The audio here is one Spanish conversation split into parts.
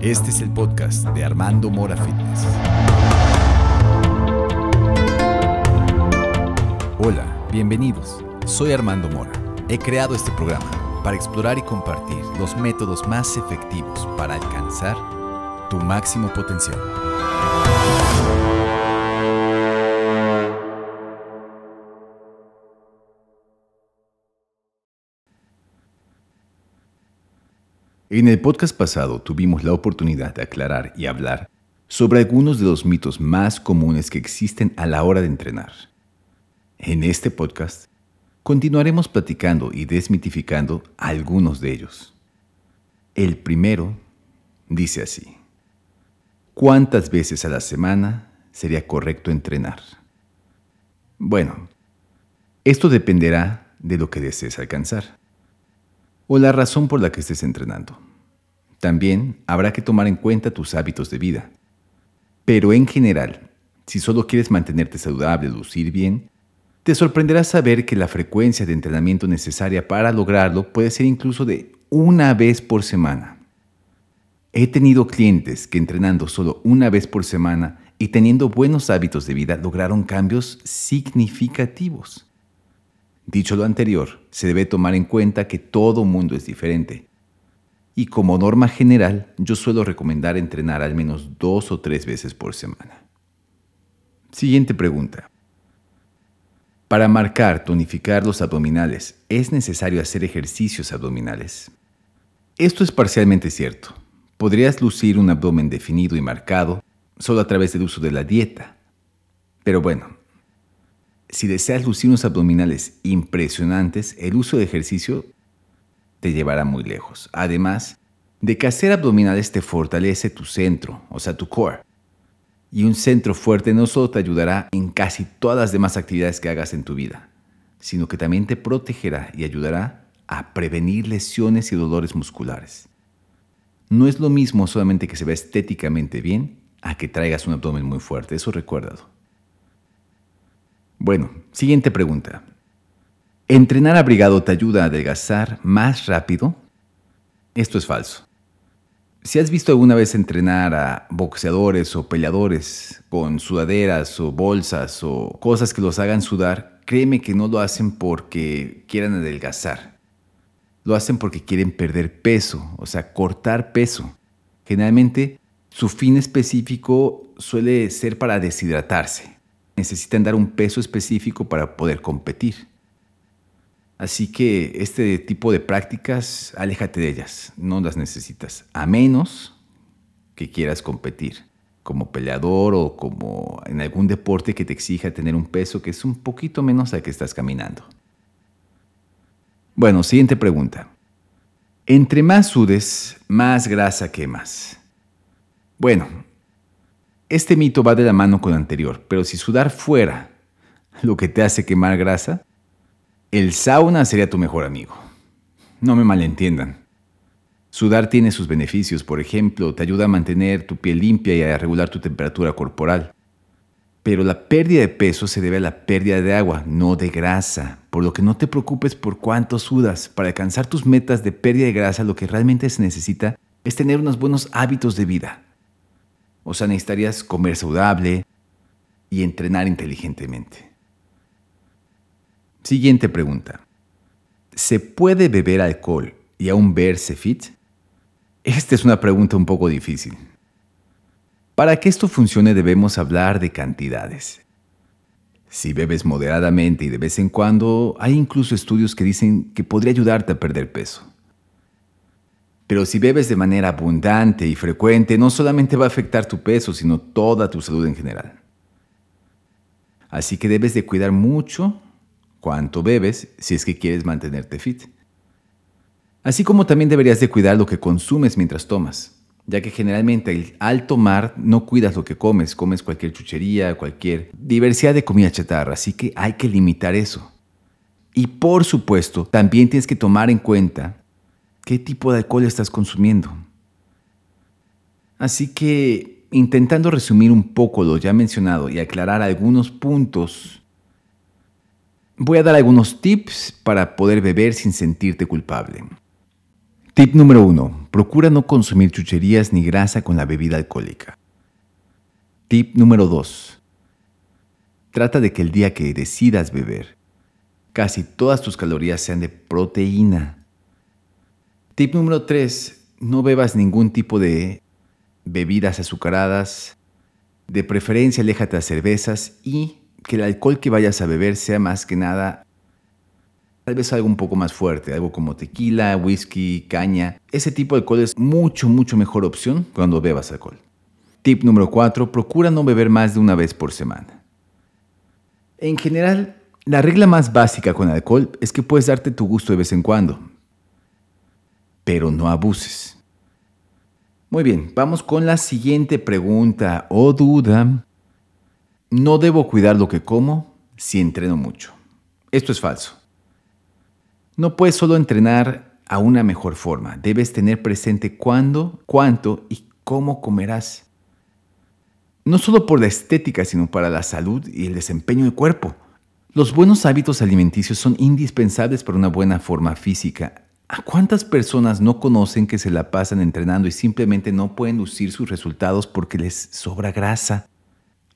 Este es el podcast de Armando Mora Fitness. Hola, bienvenidos. Soy Armando Mora. He creado este programa para explorar y compartir los métodos más efectivos para alcanzar tu máximo potencial. En el podcast pasado tuvimos la oportunidad de aclarar y hablar sobre algunos de los mitos más comunes que existen a la hora de entrenar. En este podcast continuaremos platicando y desmitificando algunos de ellos. El primero dice así. ¿Cuántas veces a la semana sería correcto entrenar? Bueno, esto dependerá de lo que desees alcanzar o la razón por la que estés entrenando. También habrá que tomar en cuenta tus hábitos de vida. Pero en general, si solo quieres mantenerte saludable, lucir bien, te sorprenderá saber que la frecuencia de entrenamiento necesaria para lograrlo puede ser incluso de una vez por semana. He tenido clientes que entrenando solo una vez por semana y teniendo buenos hábitos de vida lograron cambios significativos. Dicho lo anterior, se debe tomar en cuenta que todo mundo es diferente. Y como norma general, yo suelo recomendar entrenar al menos dos o tres veces por semana. Siguiente pregunta. Para marcar, tonificar los abdominales, ¿es necesario hacer ejercicios abdominales? Esto es parcialmente cierto. Podrías lucir un abdomen definido y marcado solo a través del uso de la dieta. Pero bueno, si deseas lucir unos abdominales impresionantes, el uso de ejercicio te llevará muy lejos. Además de que hacer abdominales te fortalece tu centro, o sea, tu core. Y un centro fuerte no solo te ayudará en casi todas las demás actividades que hagas en tu vida, sino que también te protegerá y ayudará a prevenir lesiones y dolores musculares. No es lo mismo solamente que se vea estéticamente bien a que traigas un abdomen muy fuerte, eso recuérdalo. Bueno, siguiente pregunta. ¿Entrenar abrigado te ayuda a adelgazar más rápido? Esto es falso. Si has visto alguna vez entrenar a boxeadores o peleadores con sudaderas o bolsas o cosas que los hagan sudar, créeme que no lo hacen porque quieran adelgazar. Lo hacen porque quieren perder peso, o sea, cortar peso. Generalmente su fin específico suele ser para deshidratarse necesitan dar un peso específico para poder competir. Así que este tipo de prácticas, aléjate de ellas, no las necesitas, a menos que quieras competir como peleador o como en algún deporte que te exija tener un peso que es un poquito menos al que estás caminando. Bueno, siguiente pregunta. Entre más sudes, más grasa quemas. Bueno, este mito va de la mano con el anterior, pero si sudar fuera lo que te hace quemar grasa, el sauna sería tu mejor amigo. No me malentiendan. Sudar tiene sus beneficios, por ejemplo, te ayuda a mantener tu piel limpia y a regular tu temperatura corporal. Pero la pérdida de peso se debe a la pérdida de agua, no de grasa, por lo que no te preocupes por cuánto sudas. Para alcanzar tus metas de pérdida de grasa, lo que realmente se necesita es tener unos buenos hábitos de vida. O sea, necesitarías comer saludable y entrenar inteligentemente. Siguiente pregunta. ¿Se puede beber alcohol y aún verse fit? Esta es una pregunta un poco difícil. Para que esto funcione debemos hablar de cantidades. Si bebes moderadamente y de vez en cuando, hay incluso estudios que dicen que podría ayudarte a perder peso. Pero si bebes de manera abundante y frecuente, no solamente va a afectar tu peso, sino toda tu salud en general. Así que debes de cuidar mucho cuánto bebes si es que quieres mantenerte fit. Así como también deberías de cuidar lo que consumes mientras tomas, ya que generalmente al tomar no cuidas lo que comes, comes cualquier chuchería, cualquier diversidad de comida chatarra, así que hay que limitar eso. Y por supuesto, también tienes que tomar en cuenta qué tipo de alcohol estás consumiendo. Así que, intentando resumir un poco lo ya mencionado y aclarar algunos puntos, voy a dar algunos tips para poder beber sin sentirte culpable. Tip número 1. Procura no consumir chucherías ni grasa con la bebida alcohólica. Tip número 2. Trata de que el día que decidas beber, casi todas tus calorías sean de proteína. Tip número 3. No bebas ningún tipo de bebidas azucaradas. De preferencia, aléjate de cervezas y que el alcohol que vayas a beber sea más que nada tal vez algo un poco más fuerte, algo como tequila, whisky, caña. Ese tipo de alcohol es mucho, mucho mejor opción cuando bebas alcohol. Tip número 4. Procura no beber más de una vez por semana. En general, la regla más básica con alcohol es que puedes darte tu gusto de vez en cuando, pero no abuses. Muy bien, vamos con la siguiente pregunta o duda. No debo cuidar lo que como si entreno mucho. Esto es falso. No puedes solo entrenar a una mejor forma, debes tener presente cuándo, cuánto y cómo comerás. No solo por la estética, sino para la salud y el desempeño del cuerpo. Los buenos hábitos alimenticios son indispensables para una buena forma física. ¿A cuántas personas no conocen que se la pasan entrenando y simplemente no pueden lucir sus resultados porque les sobra grasa?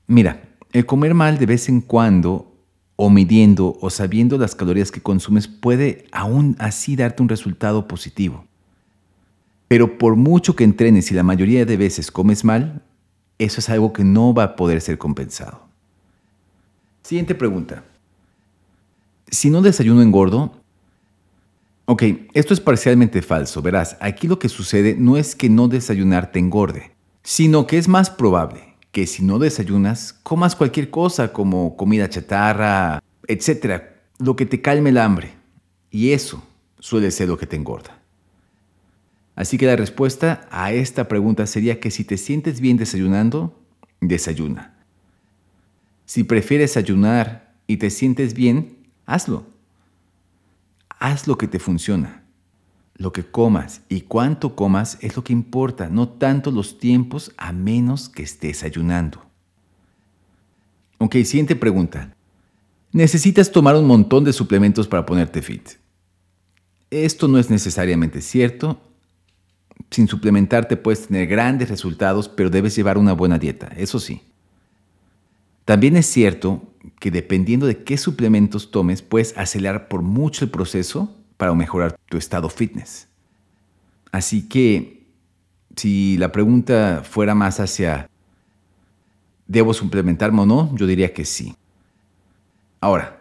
Mira, el comer mal de vez en cuando o midiendo o sabiendo las calorías que consumes puede aún así darte un resultado positivo. Pero por mucho que entrenes y la mayoría de veces comes mal, eso es algo que no va a poder ser compensado. Siguiente pregunta. Si no desayuno engordo, ok, esto es parcialmente falso. Verás, aquí lo que sucede no es que no desayunar te engorde, sino que es más probable que si no desayunas, comas cualquier cosa como comida chatarra, etcétera, lo que te calme el hambre. Y eso suele ser lo que te engorda. Así que la respuesta a esta pregunta sería que si te sientes bien desayunando, desayuna. Si prefieres ayunar y te sientes bien, hazlo. Haz lo que te funciona. Lo que comas y cuánto comas es lo que importa, no tanto los tiempos a menos que estés ayunando. Ok, siguiente pregunta. Necesitas tomar un montón de suplementos para ponerte fit. Esto no es necesariamente cierto. Sin suplementarte puedes tener grandes resultados, pero debes llevar una buena dieta, eso sí. También es cierto que dependiendo de qué suplementos tomes, puedes acelerar por mucho el proceso para mejorar tu estado fitness. Así que si la pregunta fuera más hacia ¿debo suplementarme o no? Yo diría que sí. Ahora,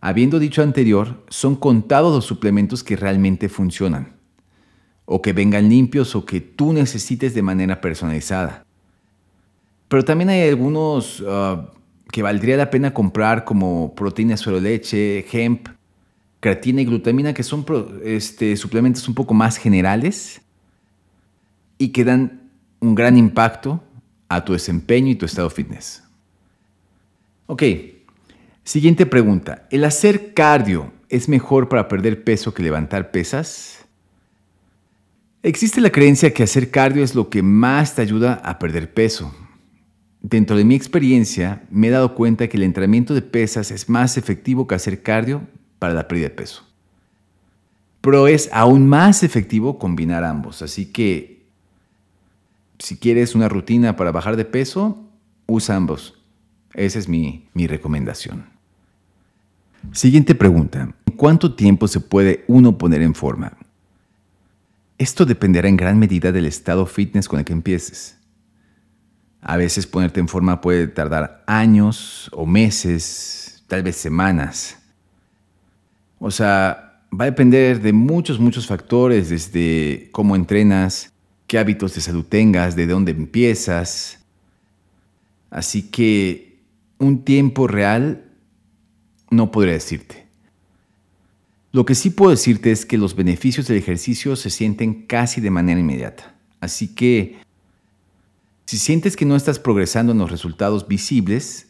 habiendo dicho anterior, son contados los suplementos que realmente funcionan, o que vengan limpios o que tú necesites de manera personalizada. Pero también hay algunos ah, que valdría la pena comprar como proteína suero leche, hemp, creatina y glutamina, que son este, suplementos un poco más generales y que dan un gran impacto a tu desempeño y tu estado fitness. Ok, siguiente pregunta. ¿El hacer cardio es mejor para perder peso que levantar pesas? Existe la creencia que hacer cardio es lo que más te ayuda a perder peso. Dentro de mi experiencia, me he dado cuenta que el entrenamiento de pesas es más efectivo que hacer cardio para la pérdida de peso. Pero es aún más efectivo combinar ambos. Así que si quieres una rutina para bajar de peso, usa ambos. Esa es mi, mi recomendación. Siguiente pregunta. ¿Cuánto tiempo se puede uno poner en forma? Esto dependerá en gran medida del estado fitness con el que empieces. A veces ponerte en forma puede tardar años o meses, tal vez semanas. O sea, va a depender de muchos, muchos factores, desde cómo entrenas, qué hábitos de salud tengas, de dónde empiezas. Así que un tiempo real no podría decirte. Lo que sí puedo decirte es que los beneficios del ejercicio se sienten casi de manera inmediata. Así que si sientes que no estás progresando en los resultados visibles,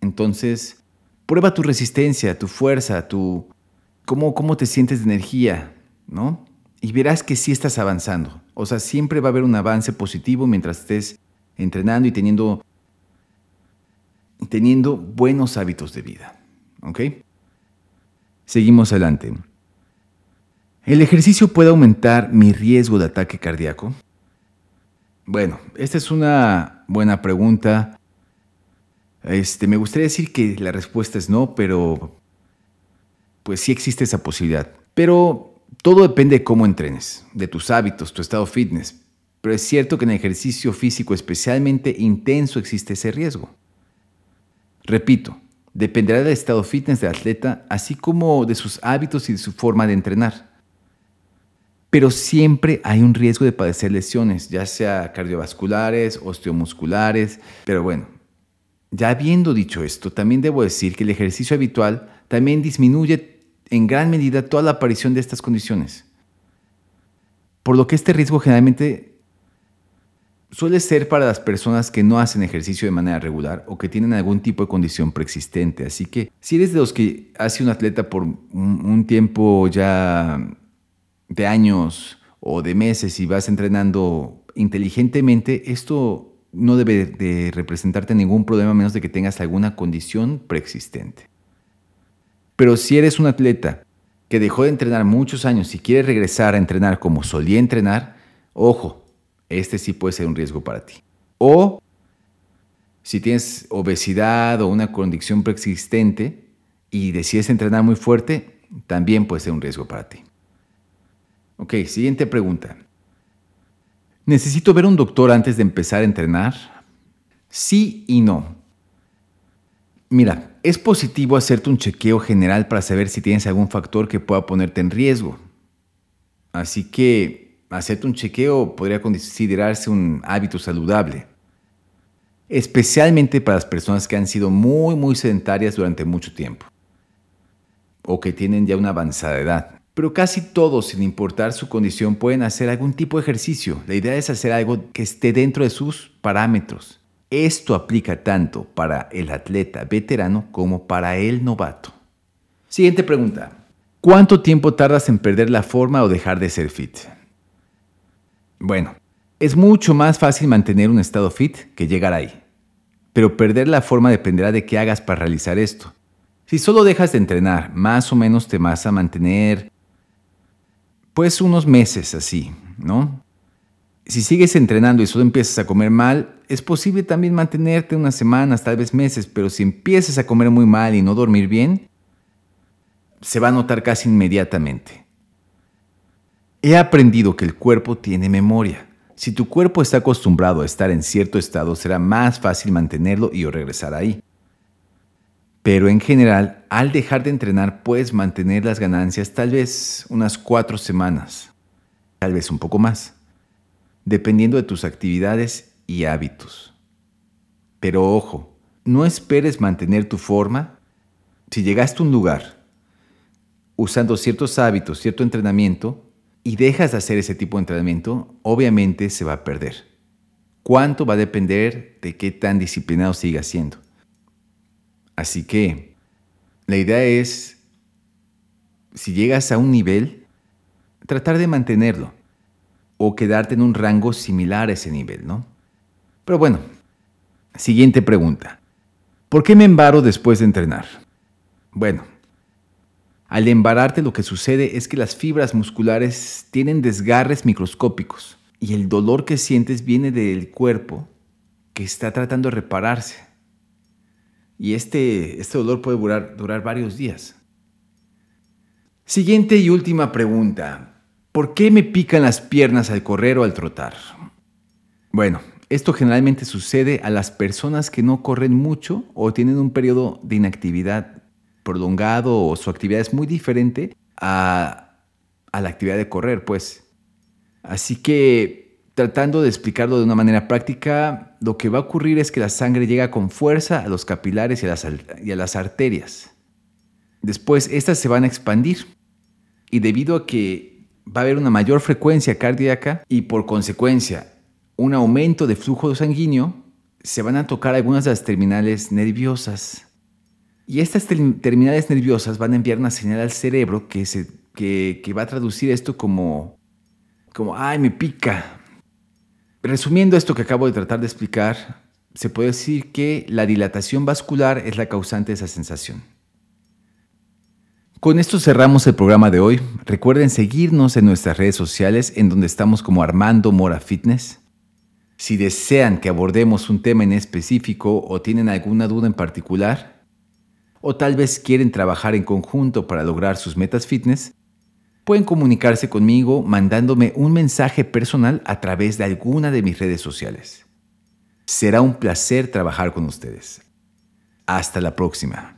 entonces Prueba tu resistencia, tu fuerza, tu cómo, cómo te sientes de energía, ¿no? Y verás que sí estás avanzando. O sea, siempre va a haber un avance positivo mientras estés entrenando y teniendo, teniendo buenos hábitos de vida. ¿Ok? Seguimos adelante. ¿El ejercicio puede aumentar mi riesgo de ataque cardíaco? Bueno, esta es una buena pregunta. Este, me gustaría decir que la respuesta es no, pero pues sí existe esa posibilidad. Pero todo depende de cómo entrenes, de tus hábitos, tu estado fitness. Pero es cierto que en el ejercicio físico especialmente intenso existe ese riesgo. Repito, dependerá del estado fitness del atleta, así como de sus hábitos y de su forma de entrenar. Pero siempre hay un riesgo de padecer lesiones, ya sea cardiovasculares, osteomusculares, pero bueno, ya habiendo dicho esto, también debo decir que el ejercicio habitual también disminuye en gran medida toda la aparición de estas condiciones. Por lo que este riesgo generalmente suele ser para las personas que no hacen ejercicio de manera regular o que tienen algún tipo de condición preexistente. Así que si eres de los que hace un atleta por un, tiempo ya de años o de meses y vas entrenando inteligentemente, esto no debe de representarte ningún problema a menos de que tengas alguna condición preexistente. Pero si eres un atleta que dejó de entrenar muchos años y quiere regresar a entrenar como solía entrenar, ojo, este sí puede ser un riesgo para ti. O si tienes obesidad o una condición preexistente y decides entrenar muy fuerte, también puede ser un riesgo para ti. Ok, siguiente pregunta. ¿Necesito ver un doctor antes de empezar a entrenar? Sí y no. Mira, es positivo hacerte un chequeo general para saber si tienes algún factor que pueda ponerte en riesgo. Así que hacerte un chequeo podría considerarse un hábito saludable, especialmente para las personas que han sido muy, muy sedentarias durante mucho tiempo o que tienen ya una avanzada edad. Pero casi todos, sin importar su condición, pueden hacer algún tipo de ejercicio. La idea es hacer algo que esté dentro de sus parámetros. Esto aplica tanto para el atleta veterano como para el novato. Siguiente pregunta. ¿Cuánto tiempo tardas en perder la forma o dejar de ser fit? Bueno, es mucho más fácil mantener un estado fit que llegar ahí. Pero perder la forma dependerá de qué hagas para realizar esto. Si solo dejas de entrenar, más o menos te vas a mantener pues unos meses así, ¿no? Si sigues entrenando y solo empiezas a comer mal, es posible también mantenerte unas semanas, tal vez meses, pero si empiezas a comer muy mal y no dormir bien, se va a notar casi inmediatamente. He aprendido que el cuerpo tiene memoria. Si tu cuerpo está acostumbrado a estar en cierto estado, será más fácil mantenerlo y o regresar ahí. Pero en general, al dejar de entrenar, puedes mantener las ganancias tal vez unas cuatro semanas, tal vez un poco más, dependiendo de tus actividades y hábitos. Pero ojo, no esperes mantener tu forma si llegaste a un lugar usando ciertos hábitos, cierto entrenamiento, y dejas de hacer ese tipo de entrenamiento, obviamente se va a perder. ¿Cuánto va a depender de qué tan disciplinado sigas siendo? Así que la idea es, si llegas a un nivel, tratar de mantenerlo o quedarte en un rango similar a ese nivel, ¿no? Pero bueno, siguiente pregunta. ¿Por qué me embaro después de entrenar? Bueno, al embararte lo que sucede es que las fibras musculares tienen desgarres microscópicos y el dolor que sientes viene del cuerpo que está tratando de repararse. Y este, este dolor puede durar, durar varios días. Siguiente y última pregunta. ¿Por qué me pican las piernas al correr o al trotar? Bueno, esto generalmente sucede a las personas que no corren mucho o tienen un periodo de inactividad prolongado o su actividad es muy diferente a, la actividad de correr, pues. Así que tratando de explicarlo de una manera práctica, lo que va a ocurrir es que la sangre llega con fuerza a los capilares y a las, arterias. Después, estas se van a expandir y debido a que va a haber una mayor frecuencia cardíaca y por consecuencia un aumento de flujo sanguíneo, se van a tocar algunas de las terminales nerviosas. Y estas terminales nerviosas van a enviar una señal al cerebro que, se, que, va a traducir esto como, como, ay, me pica. Resumiendo esto que acabo de tratar de explicar, se puede decir que la dilatación vascular es la causante de esa sensación. Con esto cerramos el programa de hoy. Recuerden seguirnos en nuestras redes sociales en donde estamos como Armando Mora Fitness. Si desean que abordemos un tema en específico o tienen alguna duda en particular, o tal vez quieren trabajar en conjunto para lograr sus metas fitness, pueden comunicarse conmigo mandándome un mensaje personal a través de alguna de mis redes sociales. Será un placer trabajar con ustedes. Hasta la próxima.